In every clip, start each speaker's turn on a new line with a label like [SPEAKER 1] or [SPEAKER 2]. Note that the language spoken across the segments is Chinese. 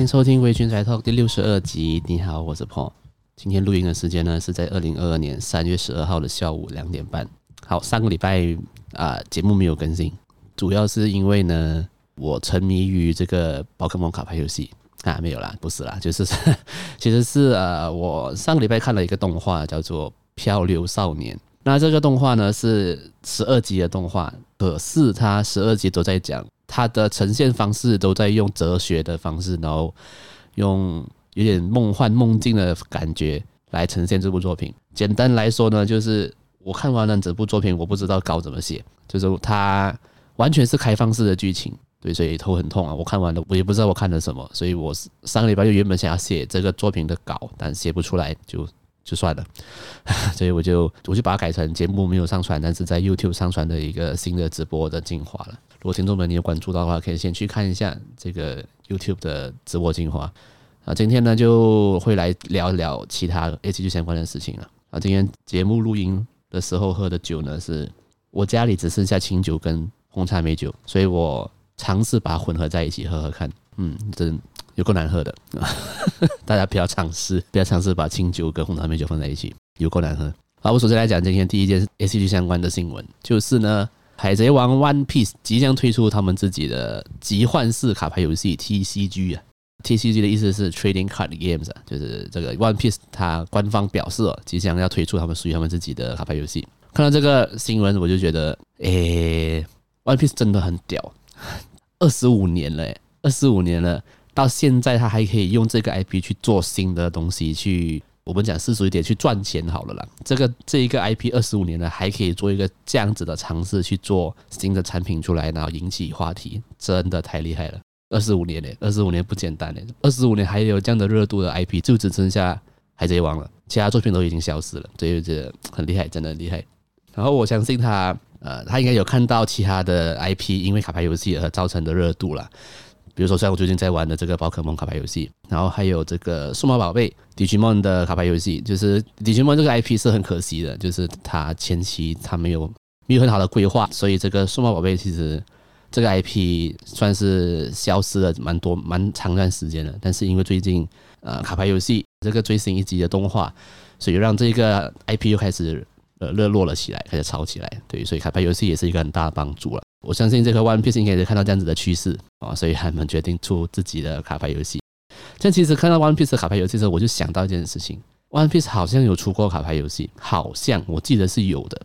[SPEAKER 1] 迎收听《微醺宅 Talk》第六十二集。你好，我是 Paul。今天录音的时间呢是在二零二二年三月十二号的下午两点半。好，上个礼拜啊节目没有更新，主要是因为呢我沉迷于这个宝可梦卡牌游戏啊，没有啦，不是啦，就是 其实是呃我上个礼拜看了一个动画叫做《漂流少年》。那这个动画呢是十二集的动画，可是它十二集都在讲。它的呈现方式都在用哲学的方式，然后用有点梦幻梦境的感觉来呈现这部作品。简单来说呢，就是我看完了整部作品，我不知道稿怎么写，就是它完全是开放式的剧情，对，所以头很痛啊。我看完了，我也不知道我看了什么，所以我上个礼拜就原本想要写这个作品的稿，但写不出来，就就算了。所以我就我就把它改成节目没有上传，但是在 YouTube 上传的一个新的直播的精华了。如果听众们你有关注到的话，可以先去看一下这个 YouTube 的直播精华啊。今天呢就会来聊一聊其他 ACG 相关的事情了啊。今天节目录音的时候喝的酒呢，是我家里只剩下清酒跟红茶梅酒，所以我尝试把它混合在一起喝喝看。嗯，真有够难喝的，大家不要尝试，不要尝试把清酒跟红茶梅酒放在一起，有够难喝。好，我首先来讲今天第一件 ACG 相关的新闻，就是呢。海贼王 One Piece 即将推出他们自己的集换式卡牌游戏 TCG 啊，TCG 的意思是 Trading Card Games 啊，就是这个 One Piece 它官方表示哦，即将要推出他们属于他们自己的卡牌游戏。看到这个新闻，我就觉得，诶，One Piece 真的很屌，二十五年了，二十五年了，到现在他还可以用这个 IP 去做新的东西去。我们讲世俗一点，去赚钱好了啦。这个这一个 IP 二十五年了，还可以做一个这样子的尝试去做新的产品出来，然后引起话题，真的太厉害了。二十五年嘞，二十五年不简单嘞。二十五年还有这样的热度的 IP，就只剩下海贼王了，其他作品都已经消失了。所以这很厉害，真的很厉害。然后我相信他，呃，他应该有看到其他的 IP 因为卡牌游戏而造成的热度了。比如说，像我最近在玩的这个宝可梦卡牌游戏，然后还有这个数码宝贝 Digimon 的卡牌游戏，就是 Digimon 这个 IP 是很可惜的，就是它前期它没有没有很好的规划，所以这个数码宝贝其实这个 IP 算是消失了蛮多蛮长一段时间了。但是因为最近呃卡牌游戏这个最新一集的动画，所以让这个 IP 又开始呃热络了起来，开始炒起来。对，所以卡牌游戏也是一个很大的帮助了。我相信这个 One Piece 应该也是看到这样子的趋势啊，所以他们决定出自己的卡牌游戏。但其实看到 One Piece 的卡牌游戏的时候，我就想到一件事情：One Piece 好像有出过卡牌游戏，好像我记得是有的。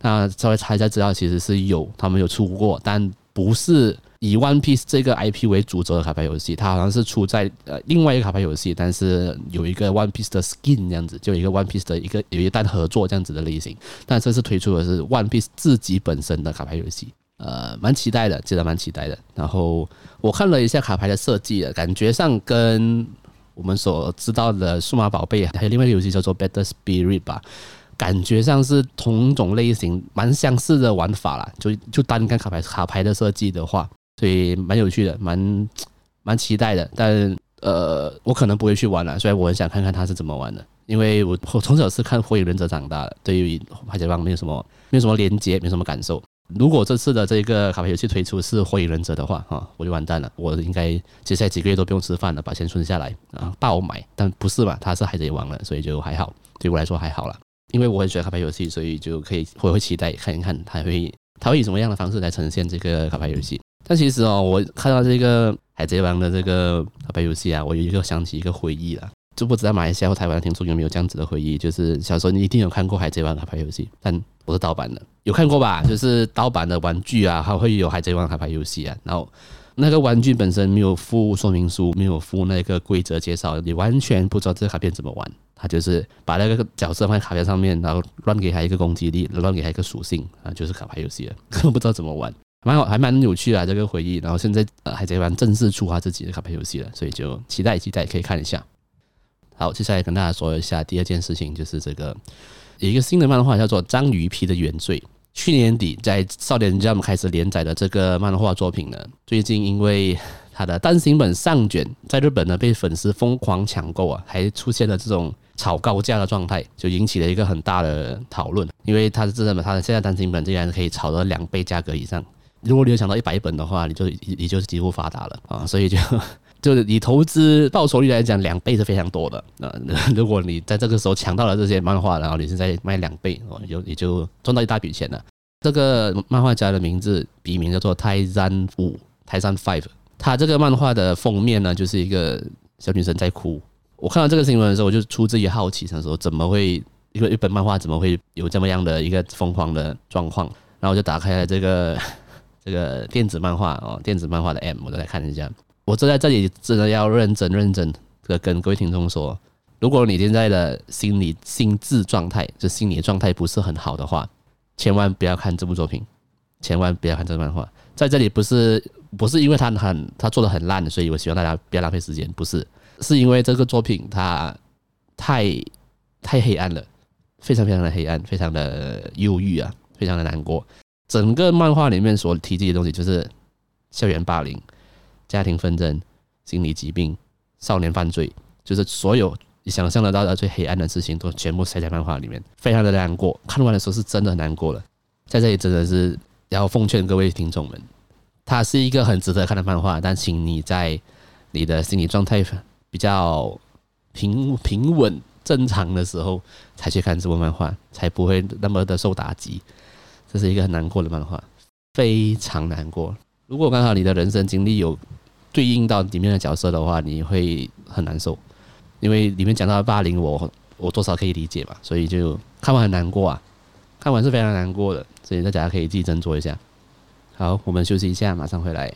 [SPEAKER 1] 那稍微查一下资料，其实是有，他们有出过，但不是以 One Piece 这个 IP 为主轴的卡牌游戏。它好像是出在呃另外一个卡牌游戏，但是有一个 One Piece 的 skin 这样子，就一个 One Piece 的一个有一单合作这样子的类型。但这次推出的是 One Piece 自己本身的卡牌游戏。呃，蛮期待的，记得蛮期待的。然后我看了一下卡牌的设计，感觉上跟我们所知道的数码宝贝还有另外一个游戏叫做 Better Spirit 吧，感觉上是同种类型，蛮相似的玩法啦。就就单看卡牌卡牌的设计的话，所以蛮有趣的，蛮蛮期待的。但呃，我可能不会去玩了，所以我很想看看他是怎么玩的，因为我我从小是看火影忍者长大的，对于海贼王没有什么没有什么连接，没什么感受。如果这次的这个卡牌游戏推出是火影忍者的话，哈，我就完蛋了。我应该接下来几个月都不用吃饭了，把钱存下来啊，爆买。但不是嘛，他是海贼王了，所以就还好，对我来说还好了。因为我很喜欢卡牌游戏，所以就可以我会期待看一看他会他会以什么样的方式来呈现这个卡牌游戏。但其实哦，我看到这个海贼王的这个卡牌游戏啊，我有一个想起一个回忆了。就不知道马来西亚或台湾的听众有没有这样子的回忆，就是小时候你一定有看过海贼王卡牌游戏，但不是盗版的，有看过吧？就是盗版的玩具啊，还会有海贼王卡牌游戏啊。然后那个玩具本身没有附说明书，没有附那个规则介绍，你完全不知道这个卡片怎么玩。他就是把那个角色放在卡片上面，然后乱给他一个攻击力，乱给他一个属性啊，就是卡牌游戏了，根本不知道怎么玩，蛮好，还蛮有趣的啊，这个回忆。然后现在呃，海贼王正式出他自己的卡牌游戏了，所以就期待期待可以看一下。好，接下来跟大家说一下第二件事情，就是这个有一个新的漫画叫做《章鱼皮的原罪》。去年底在少年 Jump 开始连载的这个漫画作品呢，最近因为它的单行本上卷在日本呢被粉丝疯狂抢购啊，还出现了这种炒高价的状态，就引起了一个很大的讨论。因为它是真的，它的现在单行本竟然可以炒到两倍价格以上。如果你有抢到一百本的话，你就你就是几乎发达了啊！所以就。就是以投资报酬率来讲，两倍是非常多的。那 如果你在这个时候抢到了这些漫画，然后你现在卖两倍，哦，有你就赚到一大笔钱了。这个漫画家的名字笔名叫做泰山五，泰山 Five。他这个漫画的封面呢，就是一个小女生在哭。我看到这个新闻的时候，我就出自于好奇，想说怎么会一个日本漫画怎么会有这么样的一个疯狂的状况？然后我就打开了这个 这个电子漫画哦，电子漫画的 M，我再来看一下。我坐在这里真的要认真认真的跟各位听众说，如果你现在的心理心智状态，就心理状态不是很好的话，千万不要看这部作品，千万不要看这个漫画。在这里不是不是因为他很他做的很烂，所以我希望大家不要浪费时间，不是，是因为这个作品它太太黑暗了，非常非常的黑暗，非常的忧郁啊，非常的难过。整个漫画里面所提及的东西就是校园霸凌。家庭纷争、心理疾病、少年犯罪，就是所有你想象得到的最黑暗的事情，都全部塞在漫画里面，非常的难过。看完的时候是真的很难过了，在这里真的是要奉劝各位听众们，它是一个很值得看的漫画，但请你在你的心理状态比较平平稳、正常的时候才去看这部漫画，才不会那么的受打击。这是一个很难过的漫画，非常难过。如果刚好你的人生经历有对应到里面的角色的话，你会很难受，因为里面讲到霸凌我，我多少可以理解嘛，所以就看完很难过啊，看完是非常难过的，所以大家可以自己斟酌一下。好，我们休息一下，马上回来。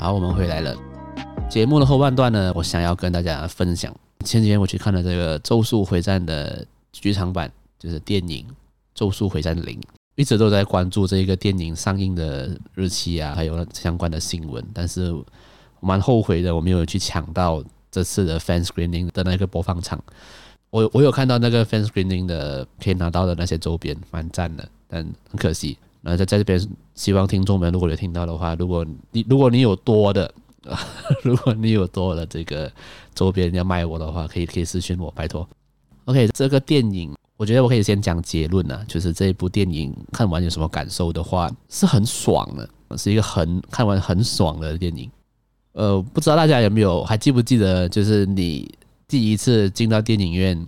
[SPEAKER 1] 好，我们回来了。节目的后半段呢，我想要跟大家分享。前几天我去看了这个《咒术回战》的剧场版，就是电影《咒术回战零》，一直都在关注这一个电影上映的日期啊，还有相关的新闻。但是我蛮后悔的，我没有去抢到这次的 fan screening 的那个播放场。我我有看到那个 fan screening 的可以拿到的那些周边，蛮赞的，但很可惜。那在在这边，希望听众们如果有听到的话，如果你如果你有多的，如果你有多的这个周边要卖我的话，可以可以私信我，拜托。OK，这个电影，我觉得我可以先讲结论啊，就是这一部电影看完有什么感受的话，是很爽的，是一个很看完很爽的电影。呃，不知道大家有没有还记不记得，就是你第一次进到电影院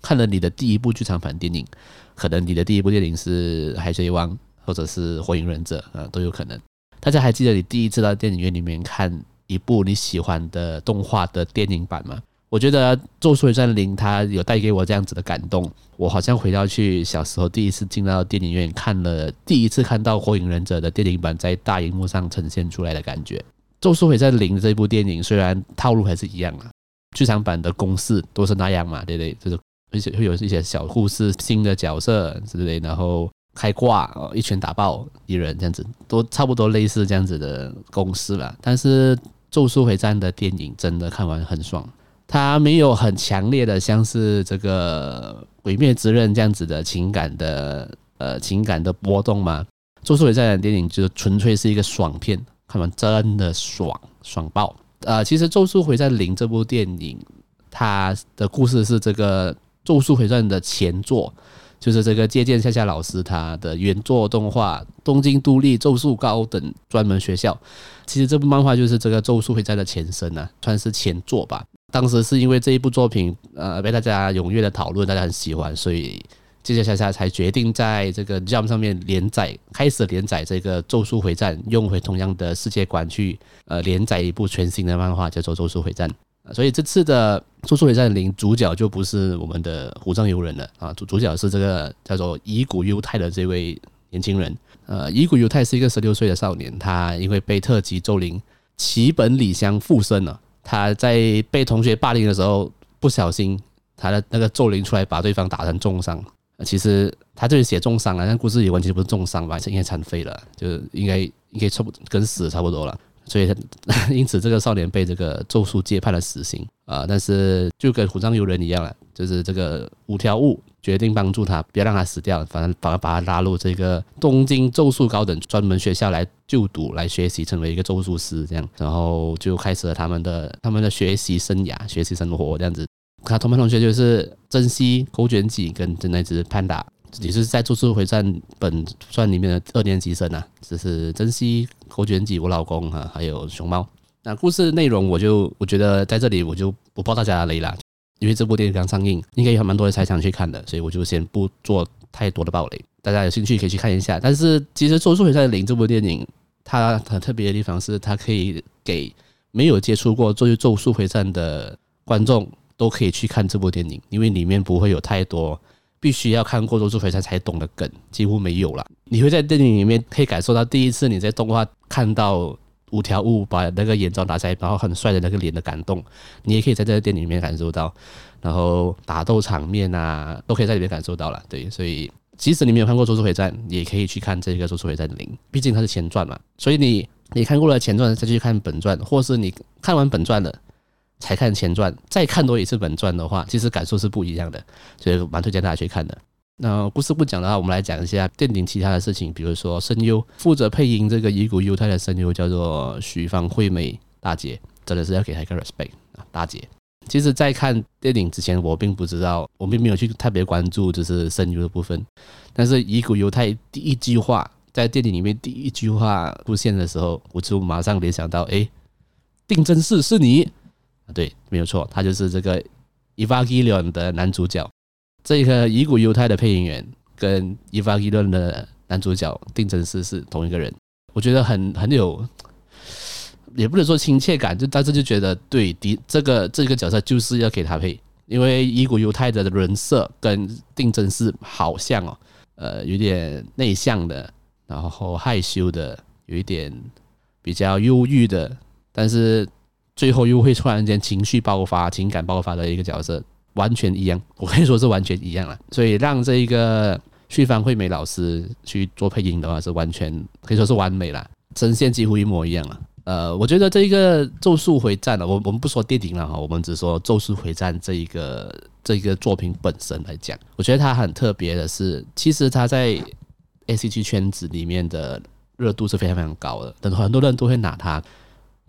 [SPEAKER 1] 看了你的第一部剧场版电影，可能你的第一部电影是《海贼王》。或者是火影忍者啊，都有可能。大家还记得你第一次到电影院里面看一部你喜欢的动画的电影版吗？我觉得《咒术回战零》它有带给我这样子的感动，我好像回到去小时候第一次进到电影院看了第一次看到火影忍者的电影版在大荧幕上呈现出来的感觉。《咒术回战零》这部电影虽然套路还是一样啊，剧场版的公式都是那样嘛，对不对？就是而且会有一些小故事、新的角色之类，然后。开挂哦，一拳打爆敌人这样子，都差不多类似这样子的公式了。但是《咒术回战》的电影真的看完很爽，它没有很强烈的像是这个《鬼灭之刃》这样子的情感的呃情感的波动嘛。《咒术回战》的电影就纯粹是一个爽片，看完真的爽爽爆。呃，其实《咒术回战零》这部电影，它的故事是这个《咒术回战》的前作。就是这个借鉴夏夏老师他的原作动画《东京都立咒术高等专门学校》，其实这部漫画就是这个《咒术回战》的前身呐、啊，算是前作吧。当时是因为这一部作品呃被大家踊跃的讨论，大家很喜欢，所以借鉴夏夏才决定在这个 Jump 上面连载，开始连载这个《咒术回战》，用回同样的世界观去呃连载一部全新的漫画，叫做《咒术回战》。所以这次的《咒术回战零》主角就不是我们的虎杖游人了啊，主主角是这个叫做乙骨忧太的这位年轻人。呃，乙骨忧太是一个十六岁的少年，他因为被特级咒灵齐本里香附身了。他在被同学霸凌的时候，不小心他的那个咒灵出来把对方打成重伤。其实他这里写重伤了，但故事里完全不是重伤吧，是应该残废了，就应该应该差不跟死差不多了。所以，因此这个少年被这个咒术界判了死刑。啊、但是就跟虎杖悠仁一样了，就是这个五条悟决定帮助他，不要让他死掉，反而反而把他拉入这个东京咒术高等专门学校来就读，来学习成为一个咒术师这样，然后就开始了他们的他们的学习生涯、学习生活这样子。他同班同学就是真希、狗卷棘跟那只潘达，也是在咒术回战本传里面的二年级生啊，这是珍惜、狗卷棘，我老公哈，还有熊猫。那故事内容我就我觉得在这里我就不报大家的雷啦，因为这部电影刚上映，应该有蛮多人才想去看的，所以我就先不做太多的爆雷。大家有兴趣可以去看一下。但是其实《咒术回战零》这部电影，它很特别的地方是，它可以给没有接触过《咒咒术回战》的观众都可以去看这部电影，因为里面不会有太多必须要看过《咒术回战》才懂的梗，几乎没有了。你会在电影里面可以感受到第一次你在动画看到。五条悟把那个眼罩拿下来，然后很帅的那个脸的感动，你也可以在这个电影里面感受到。然后打斗场面啊，都可以在里面感受到了。对，所以即使你没有看过《咒术回战》，也可以去看这个《咒术回战零》，毕竟它是前传嘛。所以你你看过了前传再去看本传，或是你看完本传了才看前传，再看多一次本传的话，其实感受是不一样的。所以蛮推荐大家去看的。那故事不讲的话，我们来讲一下电影其他的事情，比如说声优负责配音这个乙骨忧太的声优叫做徐方惠美大姐，真的是要给她一个 respect 啊，大姐。其实，在看电影之前，我并不知道，我并没有去特别关注就是声优的部分。但是乙骨忧太第一句话在电影里面第一句话出现的时候，我就马上联想到，哎，定真寺是你？对，没有错，他就是这个《Evangelion》的男主角。这个乙骨犹太的配音员跟《Evangelion》的男主角定真嗣是同一个人，我觉得很很有，也不能说亲切感，就但是就觉得对，的这个这个角色就是要给他配，因为乙骨犹太的人设跟定真嗣好像哦，呃，有点内向的，然后害羞的，有一点比较忧郁的，但是最后又会突然间情绪爆发、情感爆发的一个角色。完全一样，我可以说是完全一样了。所以让这一个旭方惠美老师去做配音的话，是完全可以说是完美了，声线几乎一模一样了。呃，我觉得这一个《咒术回战》了，我我们不说电影了哈，我们只说《咒术回战》这一个这一个作品本身来讲，我觉得它很特别的是，其实它在 ACG 圈子里面的热度是非常非常高的，很多很多人都会拿它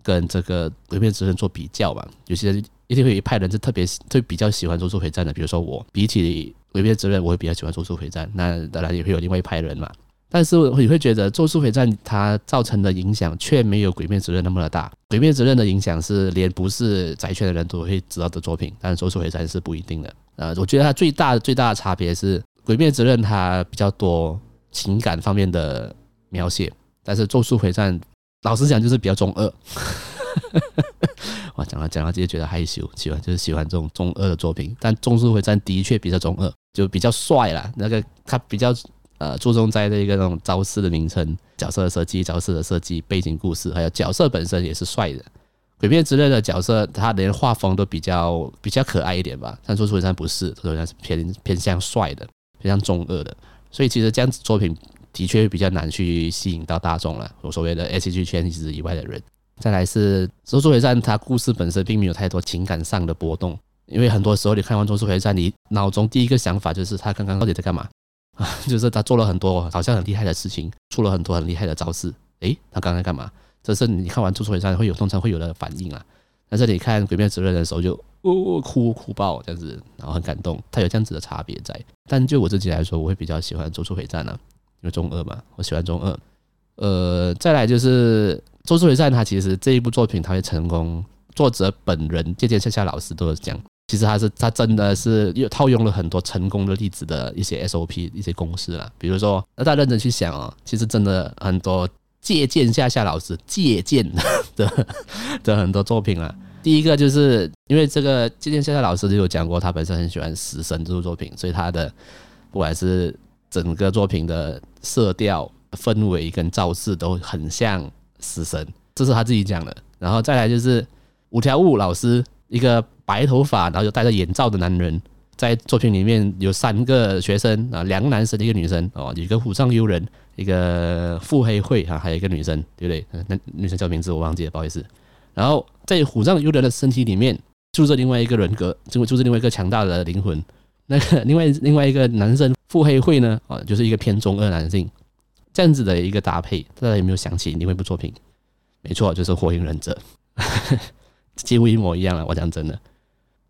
[SPEAKER 1] 跟这个《鬼灭之刃》做比较吧，有些人。一定会有一派人是特别会比较喜欢咒术回战的，比如说我，比起鬼灭之刃，我会比较喜欢咒术回战。那当然也会有另外一派人嘛。但是你会觉得咒术回战它造成的影响却没有鬼灭之刃那么的大。鬼灭之刃的影响是连不是宅圈的人都会知道的作品，但咒术回战是不一定的。呃，我觉得它最大最大的差别是鬼灭之刃它比较多情感方面的描写，但是咒术回战老实讲就是比较中二。哇，讲到讲到这些觉得害羞，喜欢就是喜欢这种中二的作品。但《咒术回战》的确比较中二，就比较帅啦。那个他比较呃注重在这个那种招式的名称、角色的设计、招式的设计、背景故事，还有角色本身也是帅的。鬼灭之刃的角色，他连画风都比较比较可爱一点吧。但《咒术回战》不是，《咒术回战》是偏偏向帅的，偏向中二的。所以其实这样子作品的确比较难去吸引到大众了，我所谓的 S G 圈子以外的人。再来是《咒术回战》，它故事本身并没有太多情感上的波动，因为很多时候你看完《咒术回战》，你脑中第一个想法就是他刚刚到底在干嘛啊？就是他做了很多好像很厉害的事情，出了很多很厉害的招式，诶，他刚刚在干嘛？这是你看完《咒术回战》会有通常会有的反应啊。但是你看《鬼灭之刃》的时候就哦哭哭爆这样子，然后很感动，它有这样子的差别在。但就我自己来说，我会比较喜欢《咒术回战》啊，因为中二嘛，我喜欢中二。呃，再来就是。咒术回战，他其实这一部作品他会成功，作者本人借鉴夏夏老师都是讲，其实他是他真的是又套用了很多成功的例子的一些 SOP 一些公式啦，比如说，那大家认真去想哦，其实真的很多借鉴夏夏老师借鉴 的的很多作品啊。第一个就是因为这个借鉴夏夏老师就有讲过，他本身很喜欢死神这部作品，所以他的不管是整个作品的色调、氛围跟造势都很像。死神，这是他自己讲的。然后再来就是五条悟老师，一个白头发，然后又戴着眼罩的男人，在作品里面有三个学生啊，两个男生，一个女生哦，一个虎杖悠仁，一个腹黑会啊，还有一个女生，对不对？那女生叫名字我忘记了，不好意思。然后在虎杖悠仁的身体里面住着另外一个人格，就住着另外一个强大的灵魂。那个 另外另外一个男生腹黑会呢，啊，就是一个偏中二男性，这样子的一个搭配，大家有没有想起另外一部作品？没错，就是《火影忍者》，几乎一模一样了。我讲真的，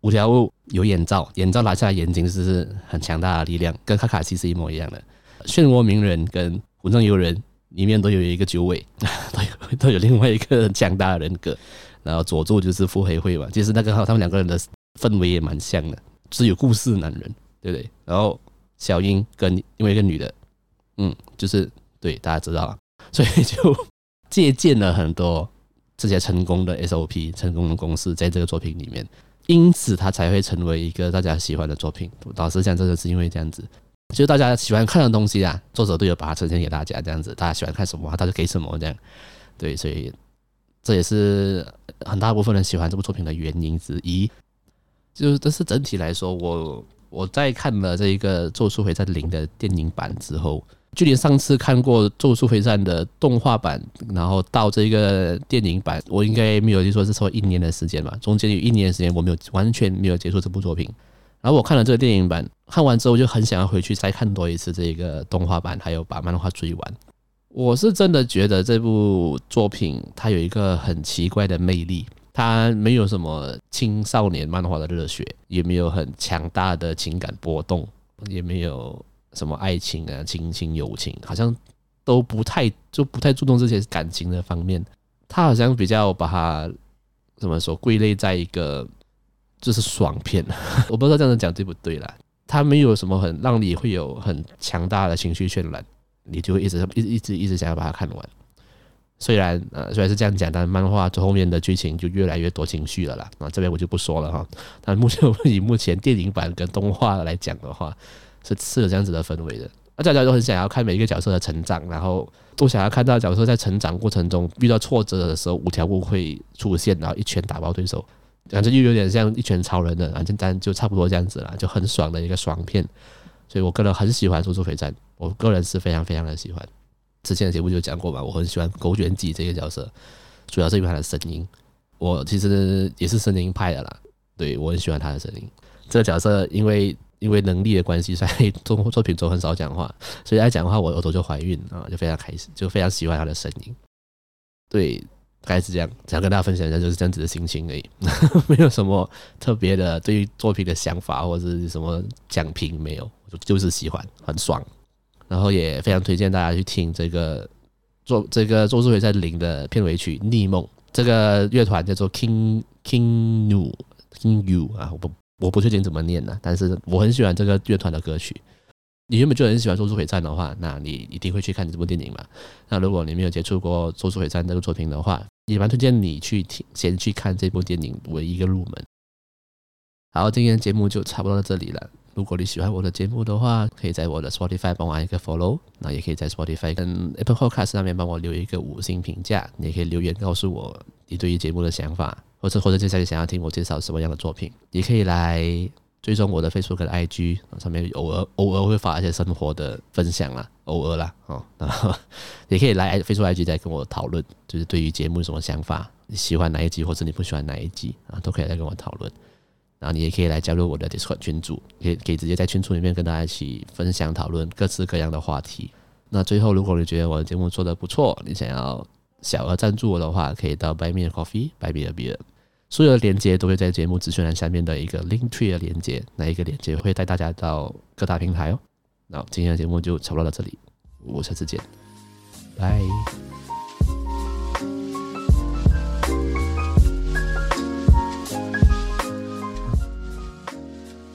[SPEAKER 1] 五条悟有眼罩，眼罩拿下来，眼睛是很强大的力量，跟卡卡西是一模一样的。漩涡鸣人跟虎杖悠仁里面都有一个九尾，都有都有另外一个强大的人格。然后佐助就是腹黑会嘛，其实那个他们两个人的氛围也蛮像的。是有故事的男人，对不对？然后小英跟另外一个女的，嗯，就是对大家知道，所以就借鉴了很多这些成功的 SOP、成功的公式，在这个作品里面，因此它才会成为一个大家喜欢的作品。老实讲，这就是因为这样子，就是大家喜欢看的东西啊，作者都有把它呈现给大家，这样子，大家喜欢看什么，他就给什么，这样，对，所以这也是很大部分人喜欢这部作品的原因之一。就是，这是整体来说，我我在看了这一个《咒术回战零》的电影版之后，距离上次看过《咒术回战》的动画版，然后到这个电影版，我应该没有就说是说一年的时间吧。中间有一年的时间，我没有完全没有接触这部作品。然后我看了这个电影版，看完之后就很想要回去再看多一次这个动画版，还有把漫画追完。我是真的觉得这部作品它有一个很奇怪的魅力。他没有什么青少年漫画的热血，也没有很强大的情感波动，也没有什么爱情啊、亲情、友情，好像都不太就不太注重这些感情的方面。他好像比较把它怎么说归类在一个就是爽片，我不知道这样子讲对不对啦。他没有什么很让你会有很强大的情绪渲染，你就会一直一直一直一直想要把它看完。虽然呃虽然是这样讲，但漫画最后面的剧情就越来越多情绪了啦。啊，这边我就不说了哈。但目前以 目前电影版跟动画来讲的话，是是有这样子的氛围的。那大家都很想要看每一个角色的成长，然后都想要看到角色在成长过程中遇到挫折的时候，五条悟会出现，然后一拳打爆对手，反正就有点像一拳超人的，反正但就差不多这样子了，就很爽的一个爽片。所以我个人很喜欢《咒术回战》，我个人是非常非常的喜欢。之前的节目就讲过嘛，我很喜欢狗卷棘这个角色，主要是因为他的声音。我其实也是声音派的啦，对，我很喜欢他的声音。这个角色因为因为能力的关系，所以作作品中很少讲话，所以爱讲话我耳朵就怀孕啊，就非常开心，就非常喜欢他的声音。对，大概是这样，想跟大家分享一下就是这样子的心情而已，没有什么特别的对于作品的想法或者是什么讲评没有，就就是喜欢，很爽。然后也非常推荐大家去听这个做这个《咒术回战零》的片尾曲《逆梦》，这个乐团叫做 King King New King You 啊，我不我不确定怎么念呢，但是我很喜欢这个乐团的歌曲。你原本就很喜欢《咒术回战》的话，那你一定会去看这部电影嘛。那如果你没有接触过《咒术回战》这个作品的话，也蛮推荐你去听，先去看这部电影为一个入门。好，今天节目就差不多到这里了。如果你喜欢我的节目的话，可以在我的 Spotify 帮我按一个 Follow，那也可以在 Spotify 跟 Apple Podcast 上面帮我留一个五星评价。你也可以留言告诉我你对于节目的想法，或者或者接下来想要听我介绍什么样的作品，也可以来追踪我的 Facebook 跟 IG 上面偶尔偶尔会发一些生活的分享啦，偶尔啦哦，然后也可以来 Facebook IG 再跟我讨论，就是对于节目有什么想法，你喜欢哪一集或者你不喜欢哪一集啊，都可以来跟我讨论。然后你也可以来加入我的 Discord 群组，可以可以直接在群组里面跟大家一起分享讨论各式各样的话题。那最后，如果你觉得我的节目做得不错，你想要小额赞助我的话，可以到 Buy Me a Coffee、Buy Me a Beer，所有的链接都会在节目资讯栏下面的一个 Link Tree 的链接，那一个链接会带大家到各大平台哦。那今天的节目就差不多到这里，我下次见，拜。